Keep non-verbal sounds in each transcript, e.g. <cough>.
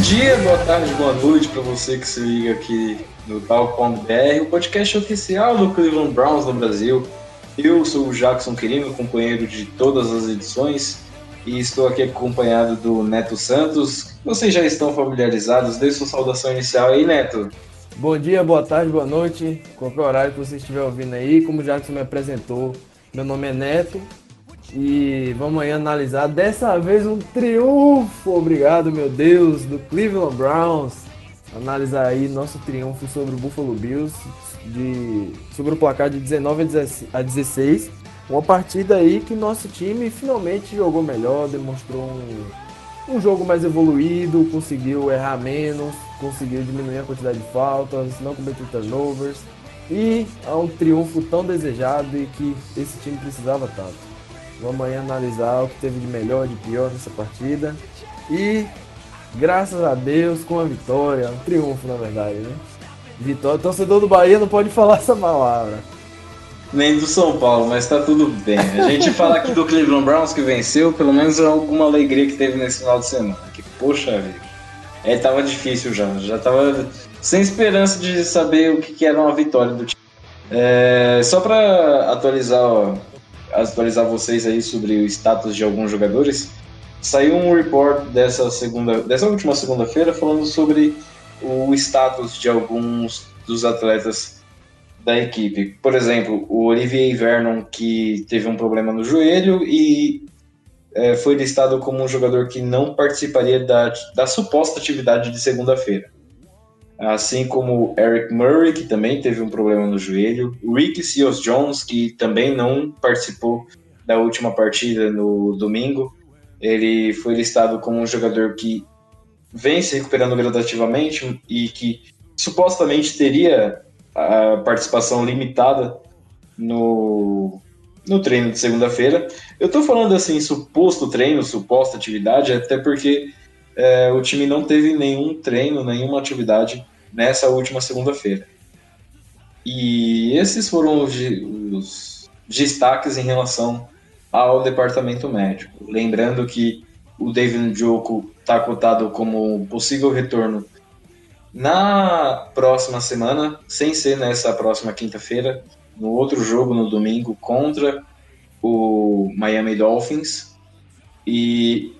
dia, boa tarde, boa noite para você que se liga aqui no Tal.br, o podcast oficial do Cleveland Browns no Brasil. Eu sou o Jackson Quirino, companheiro de todas as edições, e estou aqui acompanhado do Neto Santos. Vocês já estão familiarizados, dê sua saudação inicial aí, Neto. Bom dia, boa tarde, boa noite, qualquer horário que você estiver ouvindo aí. Como o Jackson me apresentou, meu nome é Neto e vamos aí analisar dessa vez um triunfo, obrigado meu Deus, do Cleveland Browns. Analisar aí nosso triunfo sobre o Buffalo Bills, de, sobre o placar de 19 a 16 a 16. Uma partida aí que nosso time finalmente jogou melhor, demonstrou um, um jogo mais evoluído, conseguiu errar menos, conseguiu diminuir a quantidade de faltas, não cometeu turnovers e é um triunfo tão desejado e que esse time precisava tanto. Vamos aí analisar o que teve de melhor, de pior nessa partida e graças a Deus com a vitória, um triunfo na verdade, né? Vitória, torcedor do Bahia não pode falar essa palavra. Nem do São Paulo, mas tá tudo bem. A gente <laughs> fala aqui do Cleveland Browns que venceu, pelo menos alguma alegria que teve nesse final de semana. Que, poxa vida. É, tava difícil já. Já tava sem esperança de saber o que, que era uma vitória do time. É, só para atualizar, ó, atualizar vocês aí sobre o status de alguns jogadores, saiu um report dessa segunda, dessa última segunda-feira falando sobre o status de alguns dos atletas da equipe. Por exemplo, o Olivier Vernon, que teve um problema no joelho e é, foi listado como um jogador que não participaria da, da suposta atividade de segunda-feira. Assim como Eric Murray, que também teve um problema no joelho, Rick Seals Jones, que também não participou da última partida no domingo. Ele foi listado como um jogador que vem se recuperando gradativamente e que supostamente teria a participação limitada no, no treino de segunda-feira. Eu estou falando assim, suposto treino, suposta atividade, até porque é, o time não teve nenhum treino, nenhuma atividade nessa última segunda-feira. E esses foram os, os destaques em relação ao departamento médico. Lembrando que o David Njoku está cotado como possível retorno na próxima semana, sem ser nessa próxima quinta-feira, no outro jogo no domingo contra o Miami Dolphins. E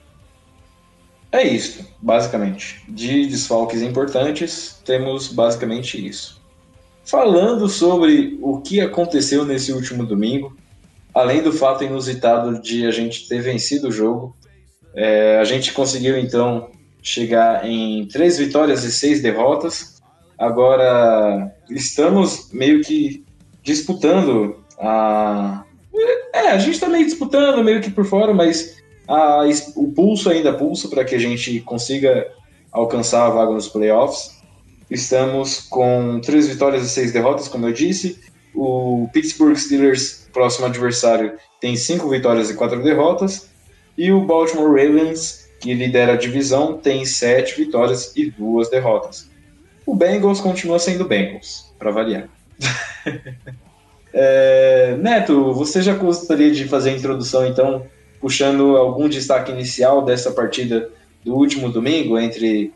é isso, basicamente. De desfalques importantes, temos basicamente isso. Falando sobre o que aconteceu nesse último domingo, além do fato inusitado de a gente ter vencido o jogo, é, a gente conseguiu então chegar em três vitórias e seis derrotas. Agora estamos meio que disputando a. É, a gente está meio disputando, meio que por fora, mas a, o pulso ainda pulsa para que a gente consiga alcançar a vaga nos playoffs. Estamos com três vitórias e seis derrotas, como eu disse. O Pittsburgh Steelers, próximo adversário, tem cinco vitórias e quatro derrotas. E o Baltimore Ravens, que lidera a divisão, tem sete vitórias e duas derrotas. O Bengals continua sendo Bengals, para variar. <laughs> é, Neto, você já gostaria de fazer a introdução, então, puxando algum destaque inicial dessa partida do último domingo entre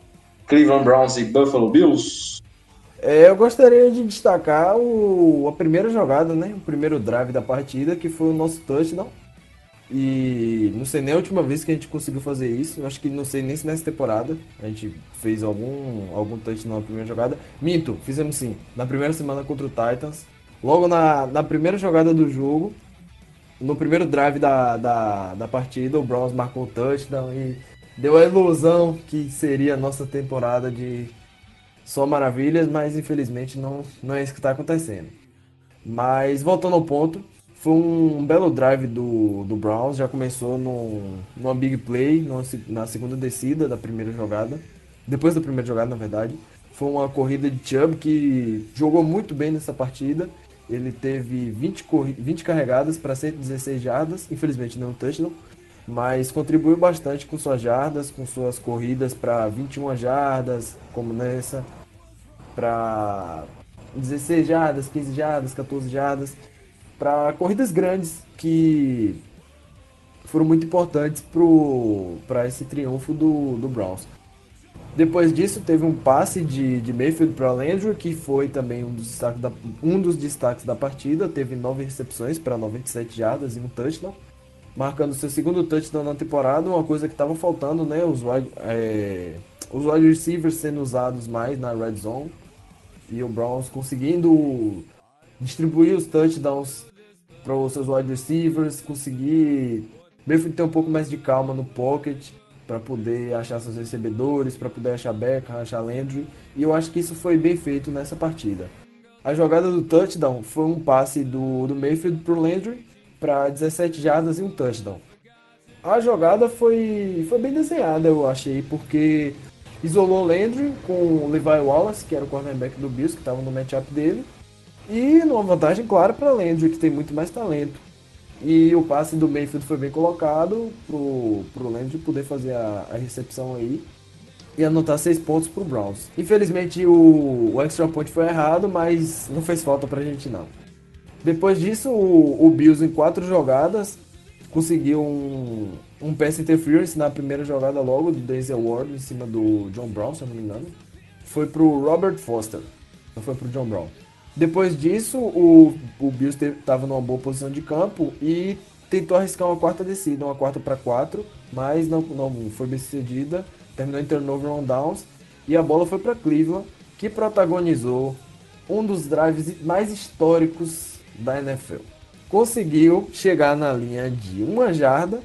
Cleveland Browns e Buffalo Bills? É, eu gostaria de destacar o, a primeira jogada, né? O primeiro drive da partida, que foi o nosso touchdown. E não sei nem a última vez que a gente conseguiu fazer isso. Eu acho que não sei nem se nessa temporada a gente fez algum, algum touch na primeira jogada. Minto, fizemos sim. Na primeira semana contra o Titans. Logo na, na primeira jogada do jogo, no primeiro drive da, da, da partida, o Browns marcou o touchdown e deu a ilusão que seria a nossa temporada de só maravilhas, mas infelizmente não, não é isso que está acontecendo. Mas voltando ao ponto, foi um belo drive do, do Browns, já começou no, numa big play, na segunda descida da primeira jogada, depois da primeira jogada na verdade. Foi uma corrida de Chubb que jogou muito bem nessa partida. Ele teve 20, 20 carregadas para 116 jardas, infelizmente não touchdown, mas contribuiu bastante com suas jardas, com suas corridas para 21 jardas, como nessa, para 16 jardas, 15 jardas, 14 jardas, para corridas grandes que foram muito importantes para esse triunfo do, do Browns. Depois disso, teve um passe de, de Mayfield para Landry, que foi também um dos, destaques da, um dos destaques da partida. Teve nove recepções para 97 jardas e um touchdown marcando seu segundo touchdown na temporada, uma coisa que estava faltando, né? Os wide, é, os wide receivers sendo usados mais na red zone e o Browns conseguindo distribuir os touchdowns para os seus wide receivers, conseguir ter um pouco mais de calma no pocket para poder achar seus recebedores, para poder achar Beckham, achar Landry, e eu acho que isso foi bem feito nessa partida. A jogada do touchdown foi um passe do, do Mayfield para o Landry, para 17 jardas e um touchdown. A jogada foi, foi bem desenhada, eu achei, porque isolou Landry com o Levi Wallace, que era o cornerback do Bills, que estava no matchup dele, e numa vantagem clara para Landry, que tem muito mais talento. E o passe do Mayfield foi bem colocado pro, pro Landry poder fazer a, a recepção aí e anotar seis pontos pro Browns. Infelizmente o, o extra point foi errado, mas não fez falta pra gente não. Depois disso, o, o Bills em quatro jogadas conseguiu um, um pass interference na primeira jogada logo do Denzel Ward em cima do John Brown, se eu não me engano. Foi pro Robert Foster, não foi pro John Brown. Depois disso, o, o Bills estava numa boa posição de campo e tentou arriscar uma quarta descida, uma quarta para quatro, mas não, não foi bem sucedida. Terminou em turnover on downs e a bola foi para Cleveland, que protagonizou um dos drives mais históricos da NFL. Conseguiu chegar na linha de uma jarda,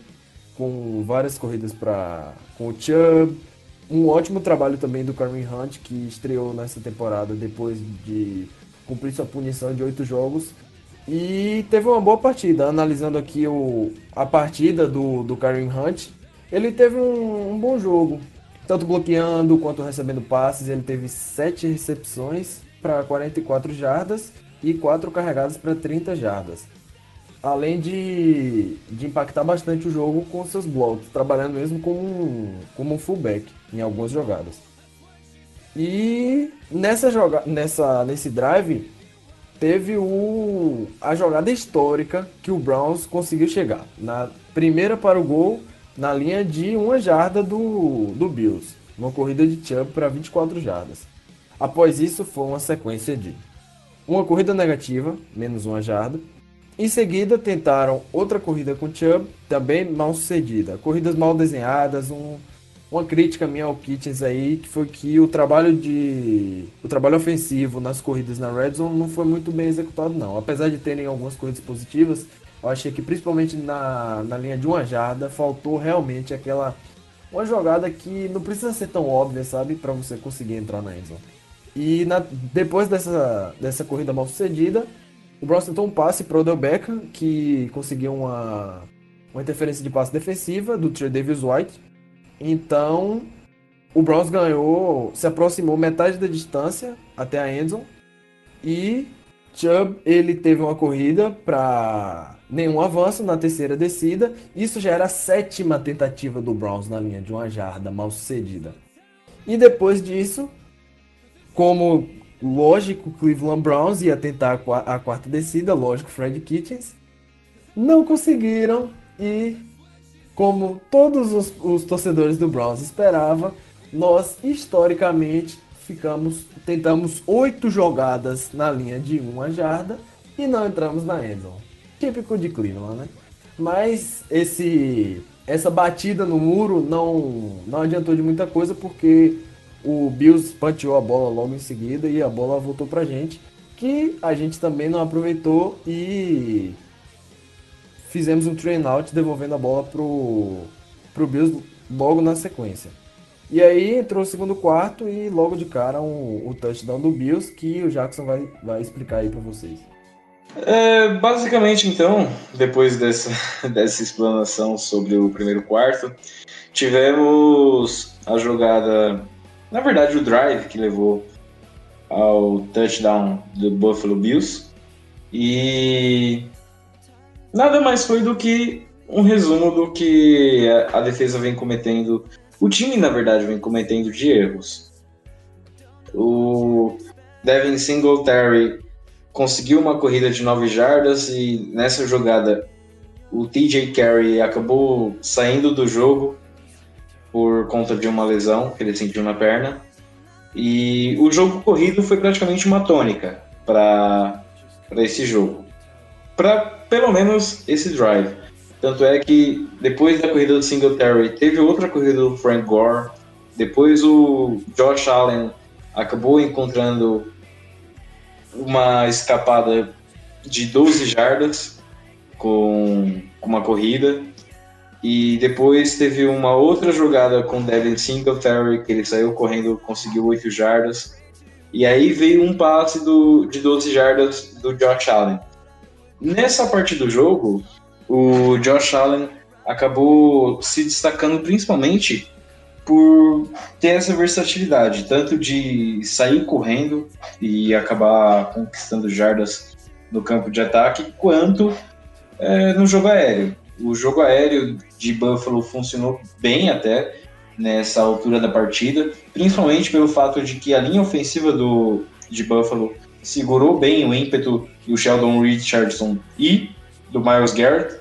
com várias corridas para com o Chubb, um ótimo trabalho também do Kareem Hunt, que estreou nessa temporada depois de cumprir sua punição de oito jogos. E teve uma boa partida. Analisando aqui o, a partida do, do Kareem Hunt, ele teve um, um bom jogo. Tanto bloqueando quanto recebendo passes. Ele teve sete recepções para 44 jardas e quatro carregadas para 30 jardas. Além de, de impactar bastante o jogo com seus blocos, trabalhando mesmo como um, como um fullback em algumas jogadas. E nessa joga nessa, nesse drive teve o, a jogada histórica que o Browns conseguiu chegar. Na primeira para o gol, na linha de uma jarda do, do Bills. Uma corrida de Chubb para 24 jardas. Após isso, foi uma sequência de uma corrida negativa, menos uma jarda. Em seguida, tentaram outra corrida com Chubb, também mal sucedida. Corridas mal desenhadas, um, uma crítica minha ao Kitchens aí, que foi que o trabalho de o trabalho ofensivo nas corridas na Red Zone não foi muito bem executado não. Apesar de terem algumas corridas positivas, eu achei que principalmente na, na linha de uma jarda faltou realmente aquela uma jogada que não precisa ser tão óbvia, sabe, para você conseguir entrar na endzone. E na, depois dessa, dessa corrida mal sucedida, o Browns tentou um passe para o Odell Beckham, que conseguiu uma, uma interferência de passe defensiva do Trey Davis White. Então, o Browns ganhou, se aproximou metade da distância até a endzone. E Chubb, ele teve uma corrida para nenhum avanço na terceira descida. Isso já era a sétima tentativa do Browns na linha de uma jarda mal sucedida. E depois disso, como lógico, Cleveland Browns ia tentar a quarta descida, lógico, Fred Kitchens. Não conseguiram e, como todos os, os torcedores do Browns esperavam, nós historicamente ficamos, tentamos oito jogadas na linha de uma jarda e não entramos na endzone. Típico de Cleveland, né? Mas esse essa batida no muro não, não adiantou de muita coisa porque o Bills panteou a bola logo em seguida e a bola voltou pra gente, que a gente também não aproveitou e fizemos um train out devolvendo a bola pro, pro Bills logo na sequência. E aí entrou o segundo quarto e logo de cara um, o touchdown do Bills que o Jackson vai, vai explicar aí para vocês. É, basicamente, então, depois dessa, <laughs> dessa explanação sobre o primeiro quarto, tivemos a jogada, na verdade, o drive que levou ao touchdown do Buffalo Bills. E nada mais foi do que um resumo do que a defesa vem cometendo, o time, na verdade, vem cometendo de erros. O Devin Singletary conseguiu uma corrida de 9 jardas e nessa jogada o TJ Carey acabou saindo do jogo por conta de uma lesão que ele sentiu na perna. E o jogo corrido foi praticamente uma tônica para esse jogo. Para pelo menos esse drive. Tanto é que depois da corrida do Singletary teve outra corrida do Frank Gore. Depois o Josh Allen acabou encontrando uma escapada de 12 jardas com, uma corrida. E depois teve uma outra jogada com Devin Singletary, que ele saiu correndo, conseguiu 8 jardas. E aí veio um passe do, de 12 jardas do Josh Allen. Nessa parte do jogo, o Josh Allen acabou se destacando principalmente por ter essa versatilidade, tanto de sair correndo e acabar conquistando jardas no campo de ataque, quanto é, no jogo aéreo. O jogo aéreo de Buffalo funcionou bem até nessa altura da partida, principalmente pelo fato de que a linha ofensiva do, de Buffalo segurou bem o ímpeto do Sheldon Richardson e do Miles Garrett,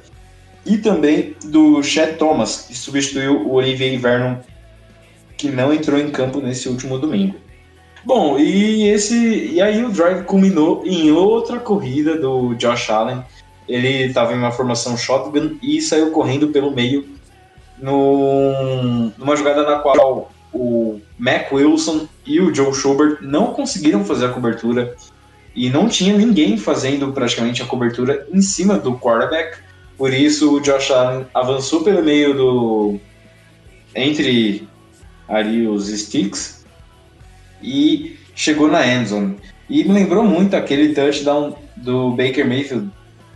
e também do Chad Thomas, que substituiu o Olivier Vernon que não entrou em campo nesse último domingo. Bom, e esse e aí o drive culminou em outra corrida do Josh Allen. Ele estava em uma formação shotgun e saiu correndo pelo meio num, numa jogada na qual o Mac Wilson e o Joe Schubert não conseguiram fazer a cobertura e não tinha ninguém fazendo praticamente a cobertura em cima do quarterback. Por isso o Josh Allen avançou pelo meio do entre ali os sticks e chegou na endzone. E me lembrou muito aquele touchdown do Baker Mayfield,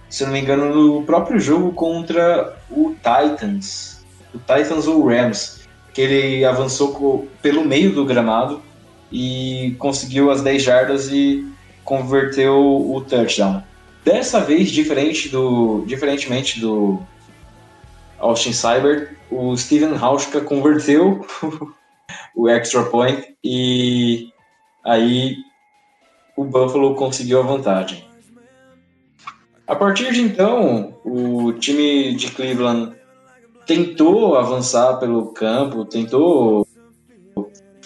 se não me engano, no próprio jogo contra o Titans, o Titans ou Rams, que ele avançou pelo meio do gramado e conseguiu as 10 jardas e converteu o touchdown. Dessa vez, diferente do, diferentemente do Austin Cyber, o Steven Hauschka converteu <laughs> o extra point e aí o Buffalo conseguiu a vantagem. A partir de então, o time de Cleveland tentou avançar pelo campo, tentou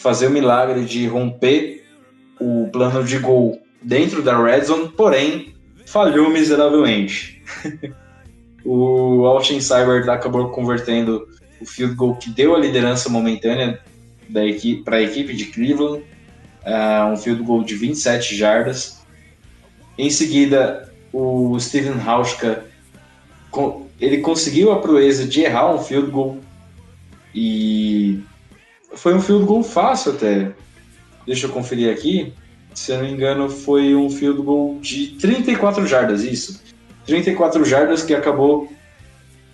fazer o milagre de romper o plano de gol dentro da red zone, porém falhou miseravelmente. <laughs> o Austin Cyber acabou convertendo o field goal que deu a liderança momentânea da equipe para a equipe de Cleveland, uh, um field goal de 27 jardas. Em seguida, o Steven Hauschka ele conseguiu a proeza de errar um field goal e foi um field goal fácil até. Deixa eu conferir aqui. Se eu não me engano, foi um field goal de 34 jardas, isso. 34 jardas que acabou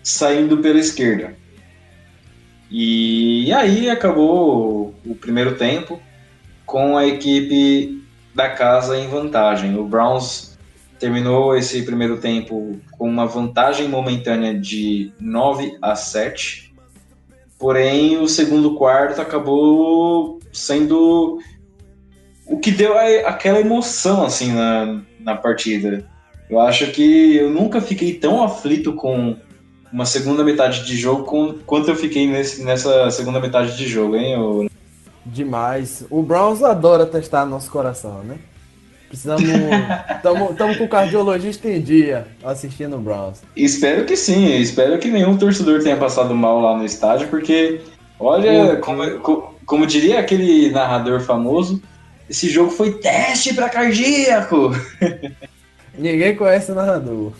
saindo pela esquerda. E aí acabou o primeiro tempo com a equipe da casa em vantagem. O Browns terminou esse primeiro tempo com uma vantagem momentânea de 9 a 7. Porém, o segundo quarto acabou sendo o que deu aquela emoção assim na, na partida. Eu acho que eu nunca fiquei tão aflito com uma segunda metade de jogo com, quanto eu fiquei nesse, nessa segunda metade de jogo, hein? Eu... Demais. O Browns adora testar nosso coração, né? Precisamos. Estamos com o cardiologista em dia assistindo o Browns. Espero que sim, espero que nenhum torcedor tenha passado mal lá no estádio, porque, olha, como, co- como diria aquele narrador famoso, esse jogo foi teste para cardíaco. <laughs> Ninguém conhece o narrador.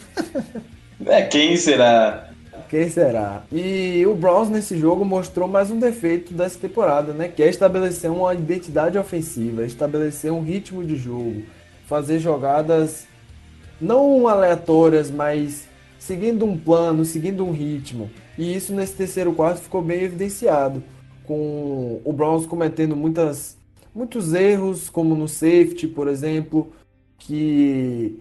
É, quem será? Quem será? E o Browns nesse jogo mostrou mais um defeito dessa temporada, né? Que é estabelecer uma identidade ofensiva, estabelecer um ritmo de jogo, fazer jogadas não aleatórias, mas seguindo um plano, seguindo um ritmo. E isso nesse terceiro quarto ficou bem evidenciado, com o Browns cometendo muitas, muitos erros, como no safety, por exemplo, que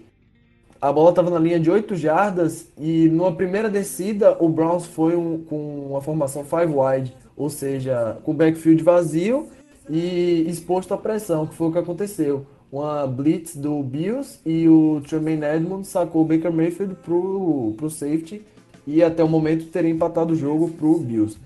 a bola estava na linha de 8 jardas e numa primeira descida o Browns foi um- com uma formação five wide, ou seja, com o backfield vazio e exposto à pressão, que foi o que aconteceu. Uma blitz do Bills e o Tremaine Edmonds sacou o Baker Mayfield pro, pro safety e até o momento teria empatado o jogo pro Bills.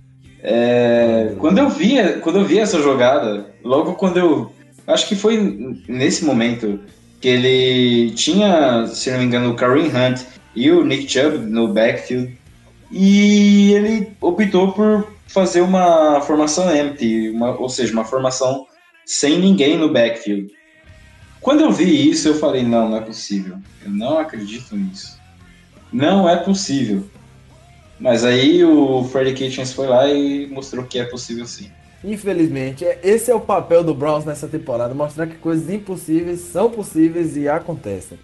É, quando eu vi, quando eu vi essa jogada, logo quando eu, acho que foi nesse momento que ele tinha, se não me engano, o Kareem Hunt e o Nick Chubb no backfield e ele optou por fazer uma formação empty, uma- ou seja, uma formação sem ninguém no backfield. Quando eu vi isso, eu falei, não, não é possível. Eu não acredito nisso. Não é possível. Mas aí o Freddy Kitchens foi lá e mostrou que é possível sim. Infelizmente, é- esse é o papel do Browns nessa temporada, mostrar que coisas impossíveis são possíveis e acontecem.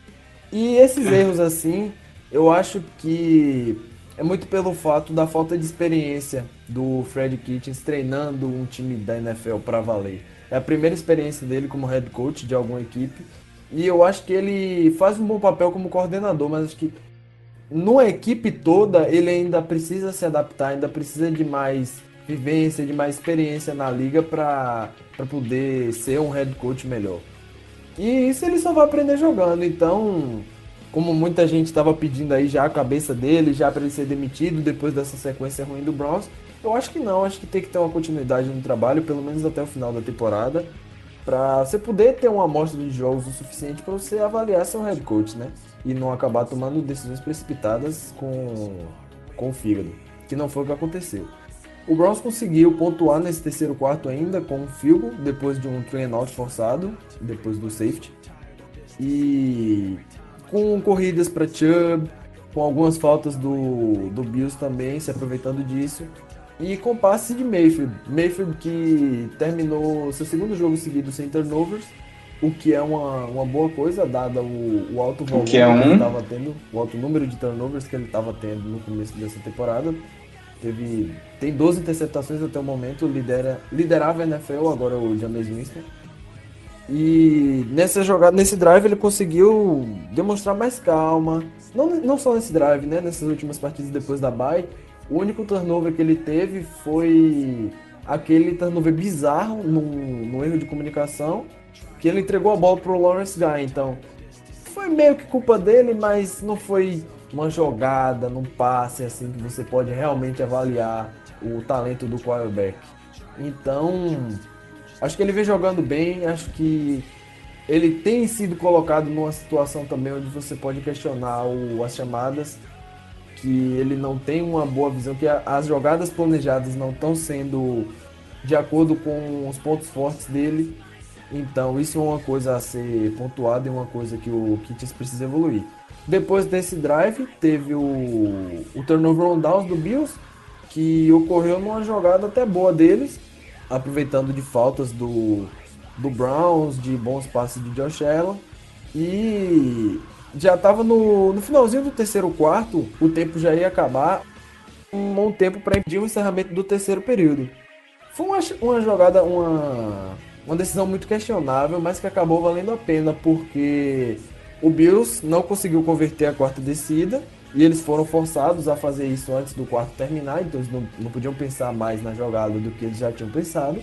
E esses erros assim, eu acho que é muito pelo fato da falta de experiência do Fred Kitchens treinando um time da NFL para valer. É a primeira experiência dele como head coach de alguma equipe. E eu acho que ele faz um bom papel como coordenador, mas acho que numa equipe toda, ele ainda precisa se adaptar, ainda precisa de mais vivência, de mais experiência na liga para poder ser um head coach melhor. E isso ele só vai aprender jogando. Então, como muita gente estava pedindo aí já a cabeça dele, já para ele ser demitido depois dessa sequência ruim do Browns, eu acho que não. Acho que tem que ter uma continuidade no trabalho, pelo menos até o final da temporada, para você poder ter uma amostra de jogos o suficiente para você avaliar seu head coach, né? E não acabar tomando decisões precipitadas com, com o fígado, que não foi o que aconteceu. O Browns conseguiu pontuar nesse terceiro quarto ainda com um field depois de um and out forçado, depois do safety. E com corridas para Chubb, com algumas faltas do, do Bills também, se aproveitando disso. E com passe de Mayfield. Mayfield que terminou seu segundo jogo seguido sem turnovers, o que é uma, uma boa coisa, dada o, o alto volume que é um? ele estava tendo, o alto número de turnovers que ele estava tendo no começo dessa temporada. Teve, tem 12 interceptações até o momento, lidera, liderava a NFL, agora o James Winston. E nessa jogada, nesse drive, ele conseguiu demonstrar mais calma. Não, não só nesse drive, né? Nessas últimas partidas depois da bye. O único turnover que ele teve foi aquele turnover bizarro num, erro de comunicação. Que ele entregou a bola pro Lawrence Guy. Então, foi meio que culpa dele, mas não foi uma jogada, num passe assim que você pode realmente avaliar o talento do quarterback. Então, acho que ele vem jogando bem, acho que ele tem sido colocado numa situação também onde você pode questionar o- as chamadas, que ele não tem uma boa visão, que a- as jogadas planejadas não estão sendo de acordo com os pontos fortes dele. Então, isso é uma coisa a ser pontuada e uma coisa que o Kitts precisa evoluir. Depois desse drive, teve o, o turnover on downs do Bills, que ocorreu numa jogada até boa deles, aproveitando de faltas do, do Browns, de bons passes de Josh Allen. E já estava no, no finalzinho do terceiro quarto, o tempo já ia acabar, um bom tempo para impedir o encerramento do terceiro período. Foi uma, uma jogada, uma, uma decisão muito questionável, mas que acabou valendo a pena, porque o Bills não conseguiu converter a quarta descida e eles foram forçados a fazer isso antes do quarto terminar, então eles não, não podiam pensar mais na jogada do que eles já tinham pensado.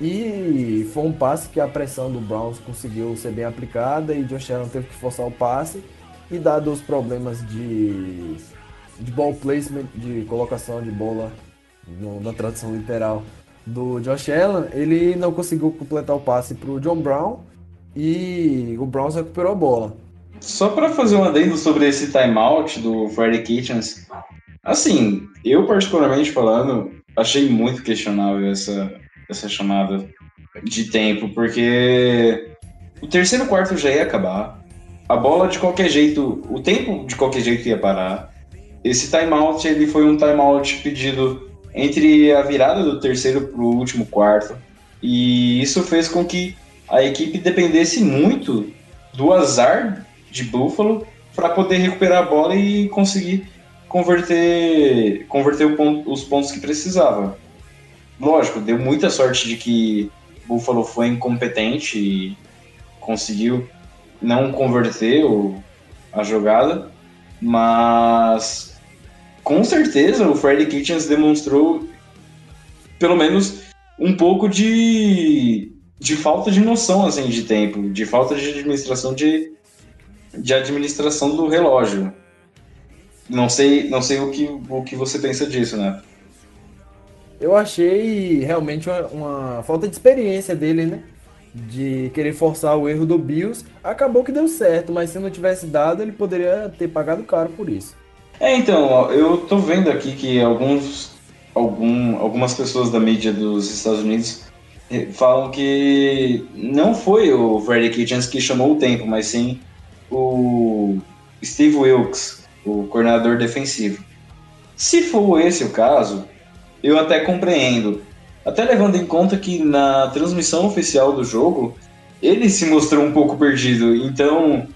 E foi um passe que a pressão do Browns conseguiu ser bem aplicada e Josh Allen teve que forçar o passe. E dado os problemas de, de ball placement, de colocação de bola no- na tradução literal do Josh Allen, ele não conseguiu completar o passe para o John Brown. e o Browns recuperou a bola. Só para fazer um adendo sobre esse timeout do Freddy Kitchens, assim, eu particularmente falando, achei muito questionável essa, essa chamada de tempo, porque o terceiro quarto já ia acabar, a bola de qualquer jeito, o tempo de qualquer jeito ia parar. Esse timeout ele foi um timeout pedido entre a virada do terceiro para o último quarto, e isso fez com que a equipe dependesse muito do azar de Buffalo para poder recuperar a bola e conseguir converter, converter ponto, os pontos que precisava. Lógico, deu muita sorte de que Buffalo foi incompetente e conseguiu não converter o, a jogada, mas com certeza o Freddy Kitchens demonstrou pelo menos um pouco de, de falta de noção assim, de tempo, de falta de administração de, de administração do relógio. Não sei, não sei o que, o que você pensa disso, né? Eu achei realmente uma, uma falta de experiência dele, né? De querer forçar o erro do Bills. Acabou que deu certo, mas se não tivesse dado, ele poderia ter pagado caro por isso. É, então, eu tô vendo aqui que alguns, algum, algumas pessoas da mídia dos Estados Unidos eh, falam que não foi o Freddy Kitchens que chamou o tempo, mas sim o Steve Wilkes, o coordenador defensivo. Se for esse o caso, eu até compreendo. Até levando em conta que na transmissão oficial do jogo, ele se mostrou um pouco perdido, então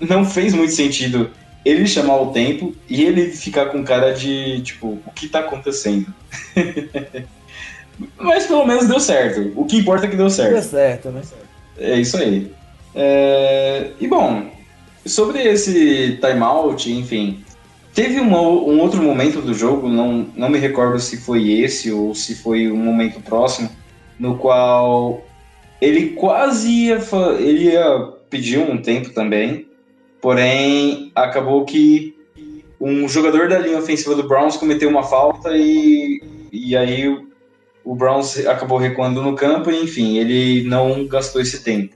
não fez muito sentido ele chamar o tempo e ele ficar com cara de tipo, o que tá acontecendo? <laughs> Mas pelo menos deu certo. O que importa é que deu certo. Deu certo, né? É isso aí. É... E bom, sobre esse timeout, enfim, teve uma, um outro momento do jogo, não, não me recordo se foi esse ou se foi um momento próximo, no qual ele quase ia, ele ia pedir um tempo também, porém acabou que um jogador da linha ofensiva do Browns cometeu uma falta e, e aí o, Browns acabou recuando no campo enfim, ele não gastou esse tempo.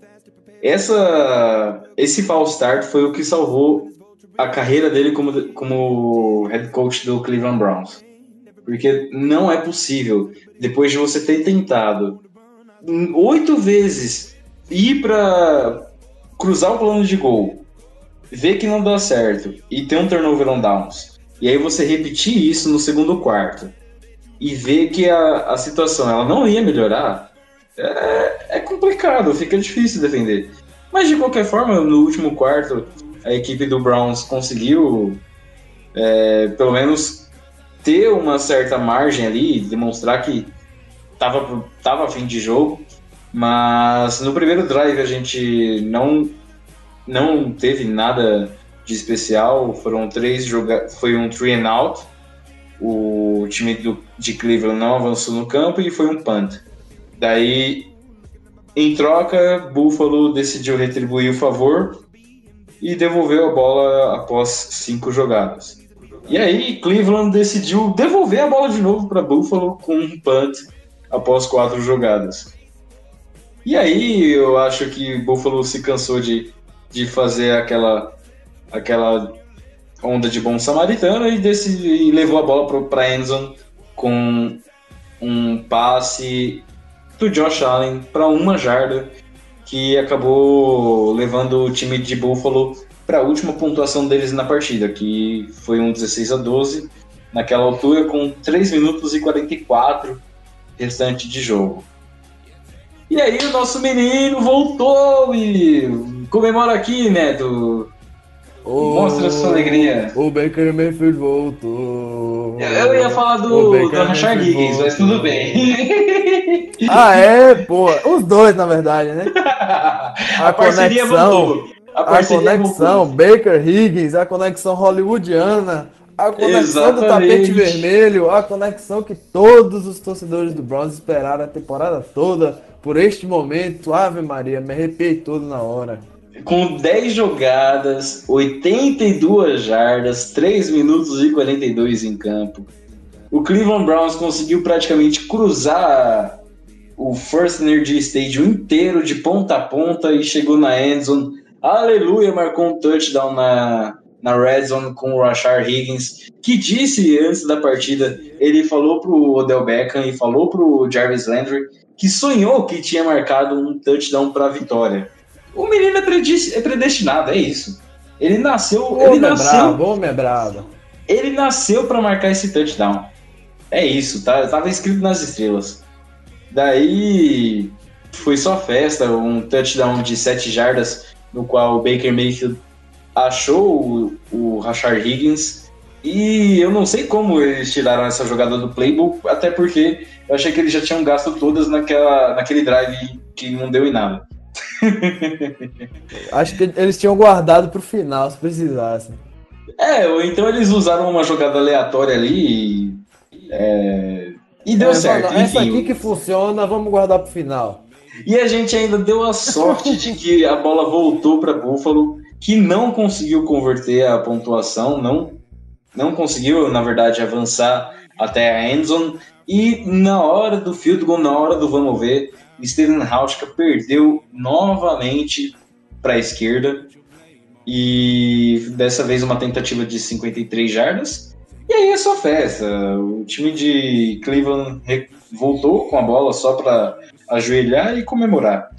Essa, esse false start foi o que salvou a carreira dele como, como head coach do Cleveland Browns. Porque não é possível, depois de você ter tentado oito vezes ir para cruzar o plano de gol, ver que não dá certo e ter um turnover on downs, e aí você repetir isso no segundo quarto e ver que a, a situação ela não ia melhorar, é, é complicado, fica difícil defender. Mas de qualquer forma, no último quarto, a equipe do Browns conseguiu é, pelo menos ter uma certa margem ali, demonstrar que estava tava a fim de jogo. Mas no primeiro drive a gente não, não teve nada de especial. Foram três jogadas, foi um three and out. O time do, de Cleveland não avançou no campo e foi um punt. Daí, em troca, Buffalo decidiu retribuir o favor e devolveu a bola após cinco jogadas. E aí, Cleveland decidiu devolver a bola de novo para Buffalo com um punt após quatro jogadas. E aí, eu acho que Buffalo se cansou de, de fazer aquela, aquela onda de bom samaritano e, decidiu, e levou a bola para Enzo com um passe do Josh Allen para uma jarda que acabou levando o time de Buffalo para a última pontuação deles na partida, que foi um 16 a 12 naquela altura com 3 minutos e 44 restante de jogo. E aí o nosso menino voltou e comemora aqui, Neto. Mostra a sua alegria. O Baker Mayfield voltou. Eu, eu ia falar do, do Rashard Higgins, mas tudo bem. <laughs> ah, é, pô. Os dois, na verdade, né? <laughs> A, a conexão. A, a conexão Baker Higgins, a conexão hollywoodiana, a conexão Exatamente. do tapete vermelho, a conexão que todos os torcedores do Browns esperaram a temporada toda por este momento. Ave Maria, me arrepiei todo na hora com 10 jogadas, 82 jardas, 3 minutos e 42 em campo. O Cleveland Browns conseguiu praticamente cruzar o First Energy Stadium inteiro de ponta a ponta e chegou na endzone. Aleluia, marcou um touchdown na, na red zone com o Rashard Higgins, que disse antes da partida, ele falou pro Odell Beckham e falou pro Jarvis Landry que sonhou que tinha marcado um touchdown para a vitória. O menino é, predis- é predestinado, é isso. Ele nasceu, ele Homem é nasceu, brabo, homem é brabo. ele nasceu para marcar esse touchdown. É isso, tá? Tava escrito nas estrelas. Daí foi só festa, um touchdown de 7 jardas, no qual o Baker Mayfield achou o, o Rashard Higgins. E eu não sei como eles tiraram essa jogada do playbook, até porque eu achei que eles já tinham gasto todas naquela, naquele drive que não deu em nada. <laughs> Acho que eles tinham guardado pro final, se precisasse. É, ou então eles usaram uma jogada aleatória ali e, é, e deu É, certo. essa aqui que funciona, vamos guardar pro final. E a gente ainda deu a sorte de que a bola voltou para Buffalo, que não conseguiu converter a pontuação, não, não conseguiu, na verdade, avançar até a endzone. E na hora do field goal, na hora do vamos ver, Steven Hauschka perdeu novamente para a esquerda. E dessa vez uma tentativa de 53 jardas. E aí é só festa. O time de Cleveland voltou com a bola só para ajoelhar e comemorar.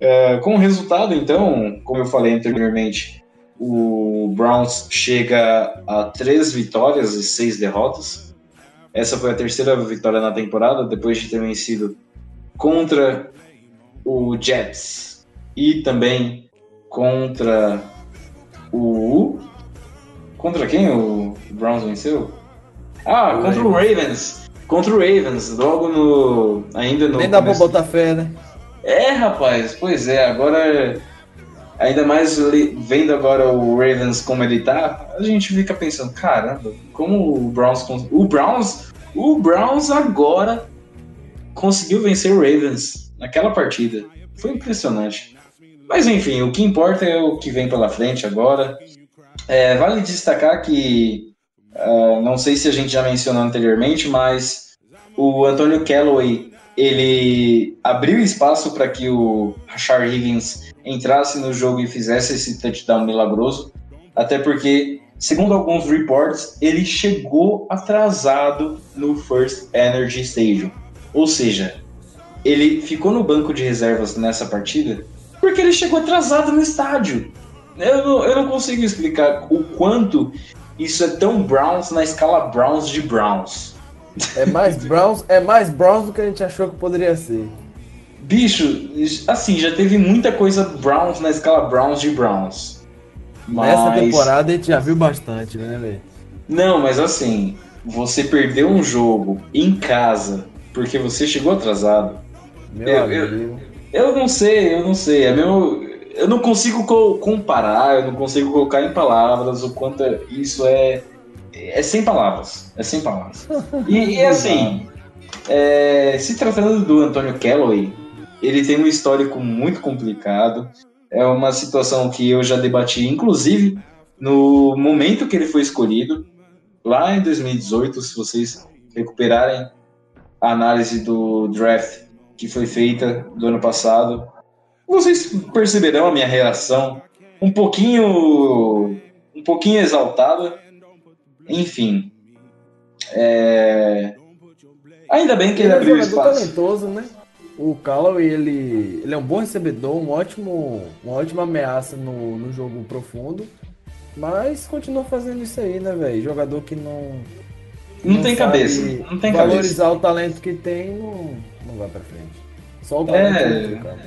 É, com o resultado, então, como eu falei anteriormente, o Browns chega a três vitórias e seis derrotas. Essa foi a terceira vitória na temporada, depois de ter vencido contra o Jets e também contra o. Contra quem o Browns venceu? Ah, O contra o Ravens. Contra o Ravens, logo no. Ainda no. Nem dá pra botar fé, né? é, rapaz, pois é, agora. Ainda mais vendo agora o Ravens como ele tá, a gente fica pensando, caramba, como o Browns. O Browns. O Browns agora conseguiu vencer o Ravens naquela partida. Foi impressionante. Mas enfim, o que importa é o que vem pela frente agora. É, vale destacar que. ah, não sei se a gente já mencionou anteriormente, mas o Antônio Callaway ele abriu espaço para que o Rashard Higgins entrasse no jogo e fizesse esse touchdown milagroso, até porque, segundo alguns reports, ele chegou atrasado no First Energy Stadium. Ou seja, ele ficou no banco de reservas nessa partida porque ele chegou atrasado no estádio. Eu não, eu não consigo explicar o quanto isso é tão Browns na escala Browns de Browns. É mais Browns, é mais Browns do que a gente achou que poderia ser. Bicho, assim, já teve muita coisa Browns na escala Browns de Browns. Nessa Mas- temporada a gente já viu bastante, né, velho? Não, mas assim, você perdeu um jogo em casa porque você chegou atrasado. Meu Eu- eu-. Eu não sei, eu não sei. É mesmo, eu não consigo co- comparar, eu não consigo colocar em palavras o quanto é- isso é. É sem palavras. É sem palavras. <laughs> E, e assim, é, se tratando do Antônio Calloway, ele tem um histórico muito complicado. É uma situação que eu já debati, inclusive, no momento que ele foi escolhido, lá em 2018, se vocês recuperarem a análise do draft que foi feita do ano passado, vocês perceberão a minha reação um pouquinho um pouquinho exaltada. Enfim, é, ainda bem que ele Ele é um abriu espaço. talentoso, né? O Callaway, ele, ele é um bom recebedor, um ótimo, uma ótima ameaça no, no jogo profundo, mas continua fazendo isso aí, né, velho? Jogador que não. Não tem sabe cabeça, não tem cabeça. Valorizar o talento que tem, não, não vai pra frente. Só o talento É. do cara.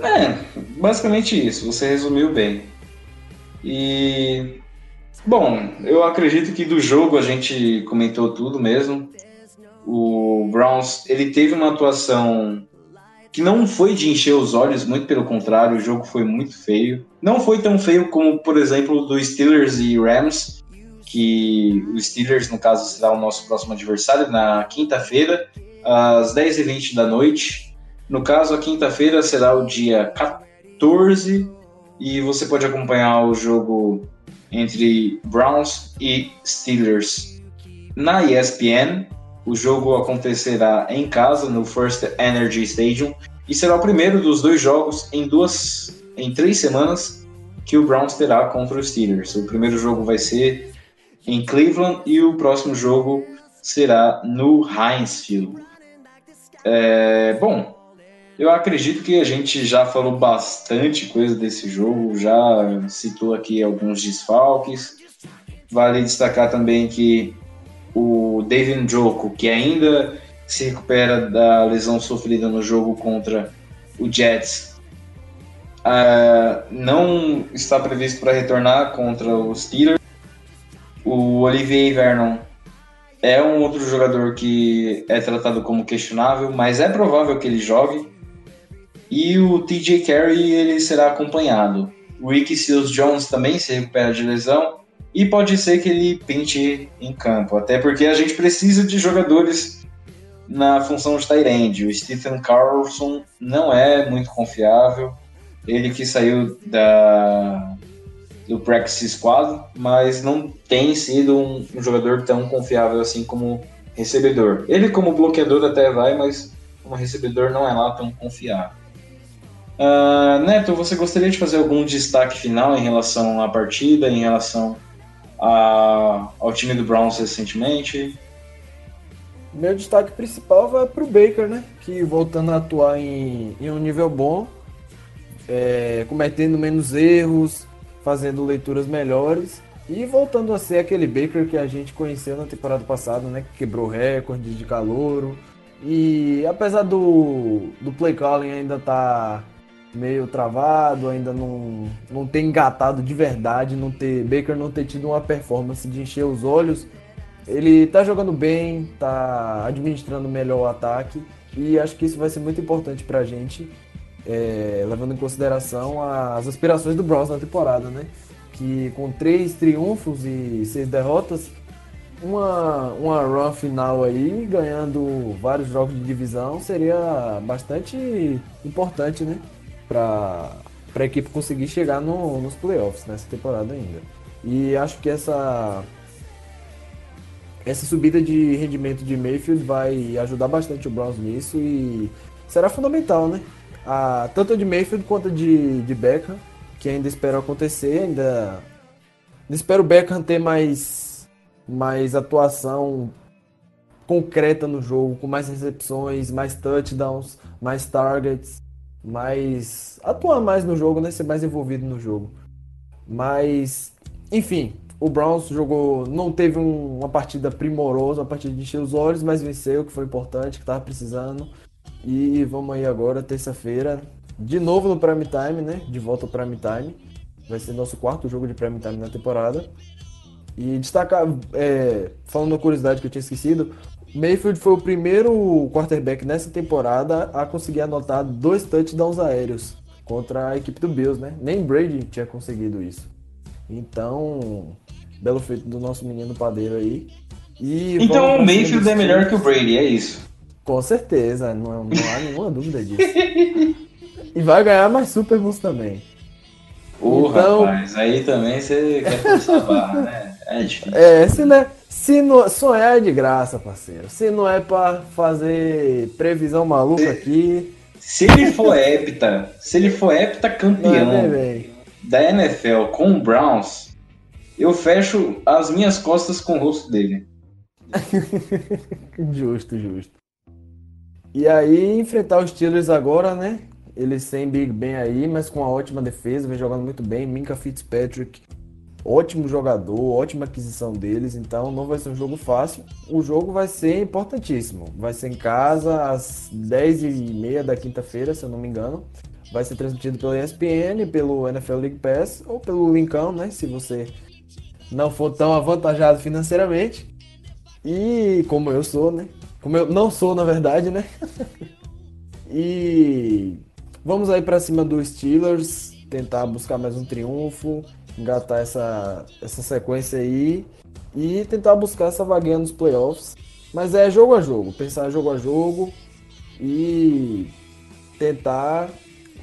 É, basicamente isso, você resumiu bem. E. Bom, eu acredito que do jogo a gente comentou tudo mesmo. O Browns, ele teve uma atuação que não foi de encher os olhos, muito pelo contrário, o jogo foi muito feio. Não foi tão feio como, por exemplo, do Steelers e Rams, que o Steelers, no caso, será o nosso próximo adversário na quinta-feira, às 10h20 da noite. No caso, a quinta-feira será o dia 14 e você pode acompanhar o jogo entre Browns e Steelers na ESPN. O jogo acontecerá em casa, no First Energy Stadium, e será o primeiro dos dois jogos em duas, em três semanas que o Browns terá contra os Steelers. O primeiro jogo vai ser em Cleveland e o próximo jogo será no Heinz Field. É, bom, eu acredito que a gente já falou bastante coisa desse jogo, já citou aqui alguns desfalques. Vale destacar também que o David Njoku, que ainda se recupera da lesão sofrida no jogo contra o Jets, uh, não está previsto para retornar contra os Steelers. O Olivier Vernon é um outro jogador que é tratado como questionável, mas é provável que ele jogue. E o TJ Carey ele será acompanhado. O Ricky Seals Jones também se recupera de lesão e pode ser que ele pinte em campo, até porque a gente precisa de jogadores na função de Tyrande. O Stephen Carlson não é muito confiável, ele que saiu da do practice squad, mas não tem sido um, um, jogador tão confiável assim como recebedor. Ele como bloqueador até vai, mas como recebedor não é lá tão confiável. Uh, Neto, você gostaria de fazer algum destaque final em relação à partida, em relação a, ao time do Browns recentemente. Meu destaque principal vai para o Baker, né? Que voltando a atuar em, em um nível bom, é, cometendo menos erros, fazendo leituras melhores e voltando a ser aquele Baker que a gente conheceu na temporada passada, né? Que quebrou recorde de calouro. E apesar do, do play calling ainda tá meio travado, ainda não, não ter engatado de verdade, não ter Baker não ter tido uma performance de encher os olhos. Ele tá jogando bem, tá administrando melhor o ataque e acho que isso vai ser muito importante pra gente, é, levando em consideração as aspirações do Browns na temporada, né? Que com três triunfos e seis derrotas, uma, uma run final aí, ganhando vários jogos de divisão, seria bastante importante, né? Para a equipe conseguir chegar no, nos playoffs nessa temporada ainda. E acho que essa essa subida de rendimento de Mayfield vai ajudar bastante o Browns nisso e será fundamental, né? A, tanto de Mayfield quanto de, de Beckham, que ainda espero acontecer, ainda, ainda espero o Beckham ter mais, mais atuação concreta no jogo, com mais recepções, mais touchdowns, mais targets mais. atuar mais no jogo, né? Ser mais envolvido no jogo. Mas, enfim, o Browns jogou. não teve um, uma partida primorosa, uma partida de encher os olhos, mas venceu, que foi importante, que tava precisando. E vamos aí agora, terça-feira, de novo no Prime Time, né? De volta ao Prime Time. Vai ser nosso quarto jogo de Prime Time na temporada. E destacar, é, falando uma curiosidade que eu tinha esquecido, Mayfield foi o primeiro quarterback nessa temporada a conseguir anotar dois touchdowns aéreos contra a equipe do Bills, né? Nem Brady tinha conseguido isso. Então, belo feito do nosso menino padeiro aí. E então o Mayfield é melhor que o Brady, é isso? Com certeza, não, não há nenhuma dúvida disso. e vai ganhar mais Super Bowls também. Ô, então, rapaz, aí também você quer forçar a barra, né? É difícil. É, se, né, se não, sonhar é de graça, parceiro. Se não é pra fazer previsão maluca se, aqui. Se ele for hepta, se ele for hepta campeão é da NFL com o Browns, eu fecho as minhas costas com o rosto dele. <laughs> justo, justo. E aí, enfrentar os Steelers agora, né? Eles sem Big Ben aí, mas com uma ótima defesa, vem jogando muito bem. Minka Fitzpatrick ótimo jogador, ótima aquisição deles, então não vai ser um jogo fácil. O jogo vai ser importantíssimo. Vai ser em casa às 10h30 da quinta-feira, se eu não me engano. Vai ser transmitido pela ESPN, pelo NFL League Pass ou pelo Linkão, né? Se você não for tão avantajado financeiramente. E como eu sou, né? Como eu não sou, na verdade, né? <laughs> e vamos aí para cima dos Steelers, tentar buscar mais um triunfo engatar essa, essa sequência aí e tentar buscar essa vaguinha nos playoffs. Mas é jogo a jogo, pensar jogo a jogo e tentar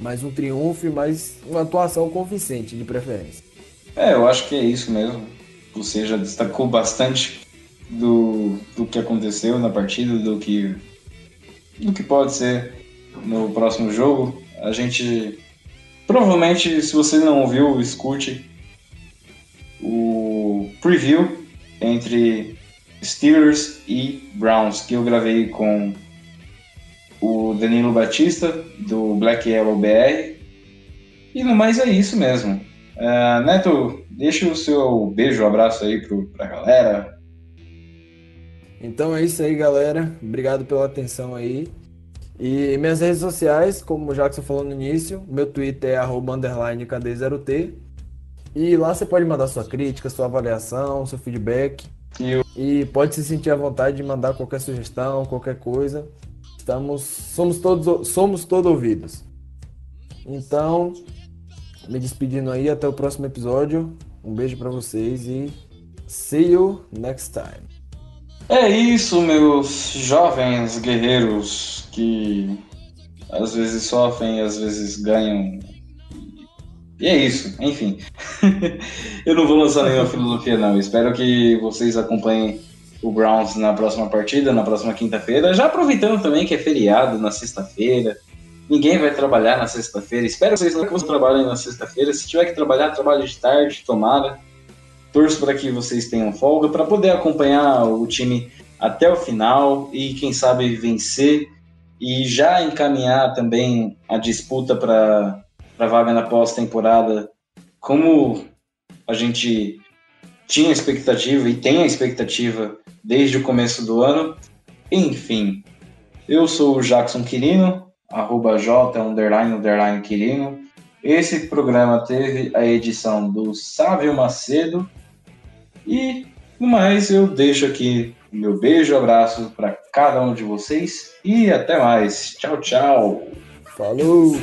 mais um triunfo e mais uma atuação convincente de preferência. É, eu acho que é isso mesmo. Você já destacou bastante do, do que aconteceu na partida, do que, do que pode ser no próximo jogo. A gente provavelmente, se você não ouviu, escute o preview entre Steelers e Browns que eu gravei com o Danilo Batista do Black Yellow BR. E no mais é isso mesmo. Uh, Neto, deixa o seu beijo, abraço aí pro, pra galera. Então é isso aí, galera. Obrigado pela atenção aí. E minhas redes sociais, como o Jackson falou no início, meu Twitter é KD0T. E lá você pode mandar sua crítica, sua avaliação, seu feedback. E, e pode se sentir à vontade de mandar qualquer sugestão, qualquer coisa. Estamos, somos todos, somos todos ouvidos. Então, me despedindo aí, até o próximo episódio. Um beijo para vocês e see you next time. É isso, meus jovens guerreiros que às vezes sofrem, às vezes ganham. E é isso, enfim. <laughs> Eu não vou lançar nenhuma filosofia, não. Espero que vocês acompanhem o Browns na próxima partida, na próxima quinta-feira. Já aproveitando também que é feriado na sexta-feira. Ninguém vai trabalhar na sexta-feira. Espero que vocês não trabalhem na sexta-feira. Se tiver que trabalhar, trabalhe de tarde, tomara. Torço para que vocês tenham folga, para poder acompanhar o time até o final e, quem sabe, vencer e já encaminhar também a disputa para a vaga na pós-temporada, como a gente tinha expectativa e tem a expectativa desde o começo do ano. Enfim, eu sou o Jackson Quirino, arroba J, underline, underline Quirino. Esse programa teve a edição do Sávio Macedo. E, no mais, eu deixo aqui meu beijo, abraço para cada um de vocês e até mais. Tchau, tchau. Falou!